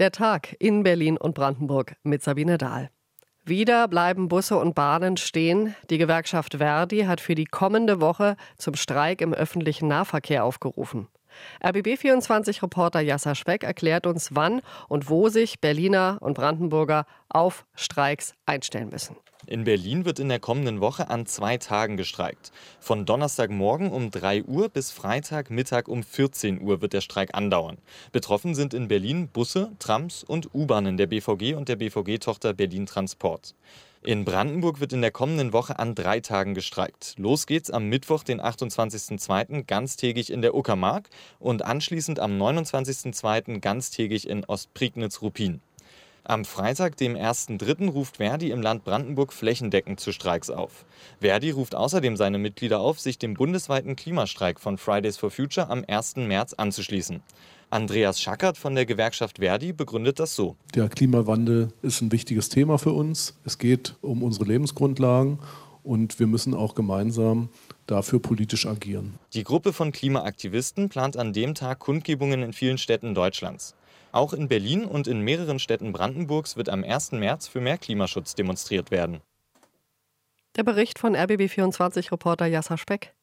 Der Tag in Berlin und Brandenburg mit Sabine Dahl. Wieder bleiben Busse und Bahnen stehen. Die Gewerkschaft Verdi hat für die kommende Woche zum Streik im öffentlichen Nahverkehr aufgerufen. RBB24-Reporter Jasser Speck erklärt uns, wann und wo sich Berliner und Brandenburger auf Streiks einstellen müssen. In Berlin wird in der kommenden Woche an zwei Tagen gestreikt. Von Donnerstagmorgen um 3 Uhr bis Freitagmittag um 14 Uhr wird der Streik andauern. Betroffen sind in Berlin Busse, Trams und U-Bahnen der BVG und der BVG-Tochter Berlin Transport. In Brandenburg wird in der kommenden Woche an drei Tagen gestreikt. Los geht's am Mittwoch, den 28.02. ganztägig in der Uckermark und anschließend am 29.02. ganztägig in Ostprignitz-Ruppin. Am Freitag, dem 1.3., ruft Verdi im Land Brandenburg flächendeckend zu Streiks auf. Verdi ruft außerdem seine Mitglieder auf, sich dem bundesweiten Klimastreik von Fridays for Future am 1. März anzuschließen. Andreas Schackert von der Gewerkschaft Verdi begründet das so. Der Klimawandel ist ein wichtiges Thema für uns. Es geht um unsere Lebensgrundlagen und wir müssen auch gemeinsam dafür politisch agieren. Die Gruppe von Klimaaktivisten plant an dem Tag Kundgebungen in vielen Städten Deutschlands. Auch in Berlin und in mehreren Städten Brandenburgs wird am 1. März für mehr Klimaschutz demonstriert werden. Der Bericht von RBB24-Reporter Jasser Speck.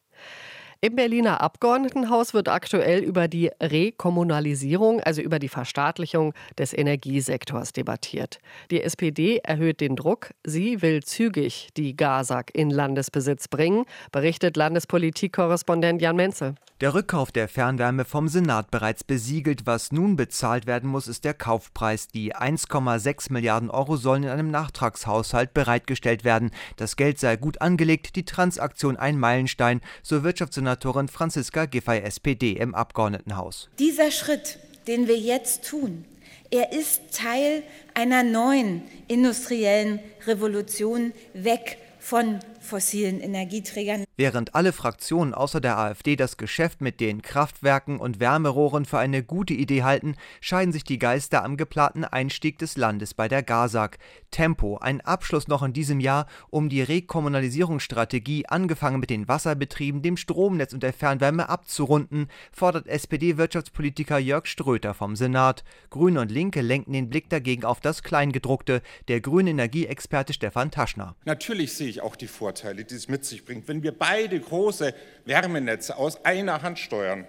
Im Berliner Abgeordnetenhaus wird aktuell über die Rekommunalisierung, also über die Verstaatlichung des Energiesektors debattiert. Die SPD erhöht den Druck. Sie will zügig die GASAG in Landesbesitz bringen, berichtet Landespolitikkorrespondent Jan Menzel. Der Rückkauf der Fernwärme vom Senat bereits besiegelt. Was nun bezahlt werden muss, ist der Kaufpreis. Die 1,6 Milliarden Euro sollen in einem Nachtragshaushalt bereitgestellt werden. Das Geld sei gut angelegt, die Transaktion ein Meilenstein, so Wirtschaftssenatorin Franziska Giffey SPD im Abgeordnetenhaus. Dieser Schritt, den wir jetzt tun, er ist Teil einer neuen industriellen Revolution weg von fossilen Energieträgern. Während alle Fraktionen außer der AfD das Geschäft mit den Kraftwerken und Wärmerohren für eine gute Idee halten, scheiden sich die Geister am geplanten Einstieg des Landes bei der GASAG. Tempo, ein Abschluss noch in diesem Jahr, um die Rekommunalisierungsstrategie, angefangen mit den Wasserbetrieben, dem Stromnetz und der Fernwärme abzurunden, fordert SPD-Wirtschaftspolitiker Jörg Ströter vom Senat. Grüne und Linke lenken den Blick dagegen auf das Kleingedruckte, der grüne Energieexperte Stefan Taschner. Natürlich sehe ich auch die Vorteile die es mit sich bringt, wenn wir beide große Wärmenetze aus einer Hand steuern.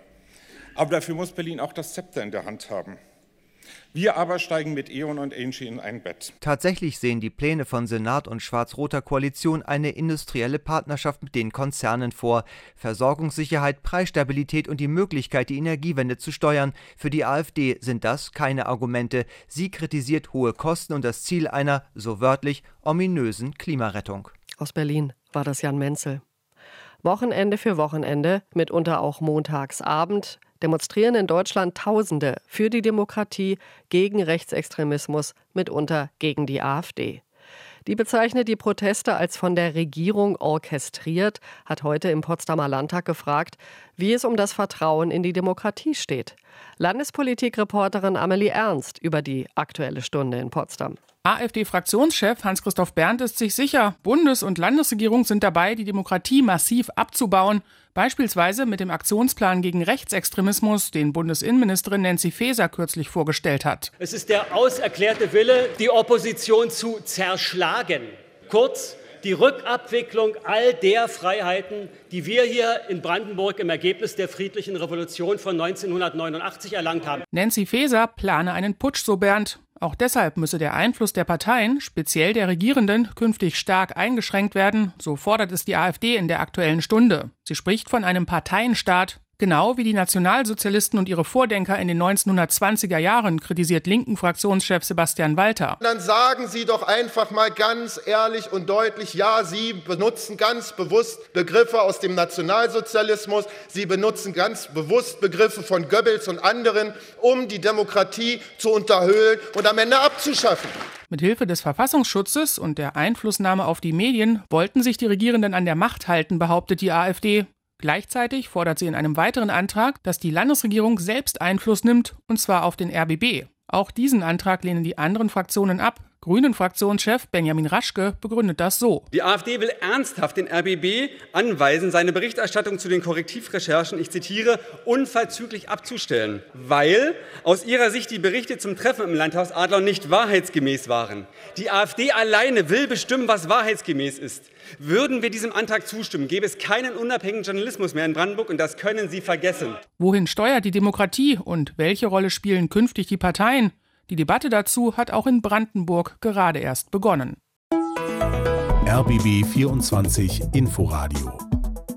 Aber dafür muss Berlin auch das Zepter in der Hand haben. Wir aber steigen mit E.ON und Engie in ein Bett. Tatsächlich sehen die Pläne von Senat und schwarz-roter Koalition eine industrielle Partnerschaft mit den Konzernen vor. Versorgungssicherheit, Preisstabilität und die Möglichkeit, die Energiewende zu steuern. Für die AfD sind das keine Argumente. Sie kritisiert hohe Kosten und das Ziel einer, so wörtlich, ominösen Klimarettung. Aus Berlin war das Jan Menzel. Wochenende für Wochenende, mitunter auch Montagsabend, demonstrieren in Deutschland Tausende für die Demokratie, gegen Rechtsextremismus, mitunter gegen die AfD. Die bezeichnet die Proteste als von der Regierung orchestriert, hat heute im Potsdamer Landtag gefragt, wie es um das Vertrauen in die Demokratie steht. Landespolitikreporterin Amelie Ernst über die aktuelle Stunde in Potsdam. AfD-Fraktionschef Hans-Christoph Berndt ist sich sicher, Bundes- und Landesregierung sind dabei, die Demokratie massiv abzubauen, beispielsweise mit dem Aktionsplan gegen Rechtsextremismus, den Bundesinnenministerin Nancy Faeser kürzlich vorgestellt hat. Es ist der auserklärte Wille, die Opposition zu zerschlagen. Kurz, die Rückabwicklung all der Freiheiten, die wir hier in Brandenburg im Ergebnis der friedlichen Revolution von 1989 erlangt haben. Nancy Faeser plane einen Putsch, so Bernd. Auch deshalb müsse der Einfluss der Parteien, speziell der Regierenden, künftig stark eingeschränkt werden, so fordert es die AfD in der aktuellen Stunde. Sie spricht von einem Parteienstaat, Genau wie die Nationalsozialisten und ihre Vordenker in den 1920er Jahren, kritisiert linken Fraktionschef Sebastian Walter. Dann sagen Sie doch einfach mal ganz ehrlich und deutlich, ja, Sie benutzen ganz bewusst Begriffe aus dem Nationalsozialismus, Sie benutzen ganz bewusst Begriffe von Goebbels und anderen, um die Demokratie zu unterhöhlen und am Ende abzuschaffen. Mit Hilfe des Verfassungsschutzes und der Einflussnahme auf die Medien wollten sich die Regierenden an der Macht halten, behauptet die AfD. Gleichzeitig fordert sie in einem weiteren Antrag, dass die Landesregierung selbst Einfluss nimmt, und zwar auf den RBB. Auch diesen Antrag lehnen die anderen Fraktionen ab. Grünen-Fraktionschef Benjamin Raschke begründet das so. Die AfD will ernsthaft den RBB anweisen, seine Berichterstattung zu den Korrektivrecherchen, ich zitiere, unverzüglich abzustellen, weil aus ihrer Sicht die Berichte zum Treffen im Landhaus Adler nicht wahrheitsgemäß waren. Die AfD alleine will bestimmen, was wahrheitsgemäß ist. Würden wir diesem Antrag zustimmen, gäbe es keinen unabhängigen Journalismus mehr in Brandenburg und das können Sie vergessen. Wohin steuert die Demokratie und welche Rolle spielen künftig die Parteien? Die Debatte dazu hat auch in Brandenburg gerade erst begonnen. RBB 24 Inforadio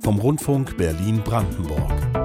vom Rundfunk Berlin-Brandenburg.